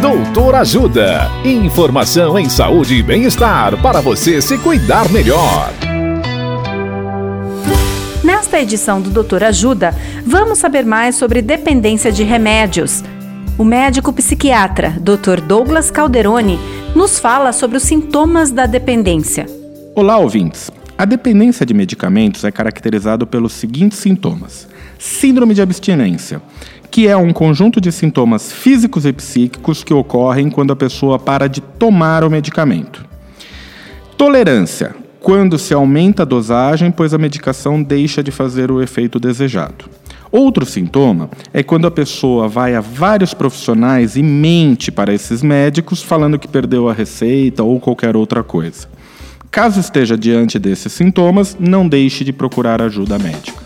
Doutor Ajuda. Informação em saúde e bem-estar para você se cuidar melhor. Nesta edição do Doutor Ajuda, vamos saber mais sobre dependência de remédios. O médico psiquiatra, Dr. Douglas Calderoni, nos fala sobre os sintomas da dependência. Olá, ouvintes. A dependência de medicamentos é caracterizada pelos seguintes sintomas: síndrome de abstinência, que é um conjunto de sintomas físicos e psíquicos que ocorrem quando a pessoa para de tomar o medicamento. Tolerância, quando se aumenta a dosagem, pois a medicação deixa de fazer o efeito desejado. Outro sintoma é quando a pessoa vai a vários profissionais e mente para esses médicos falando que perdeu a receita ou qualquer outra coisa. Caso esteja diante desses sintomas, não deixe de procurar ajuda médica.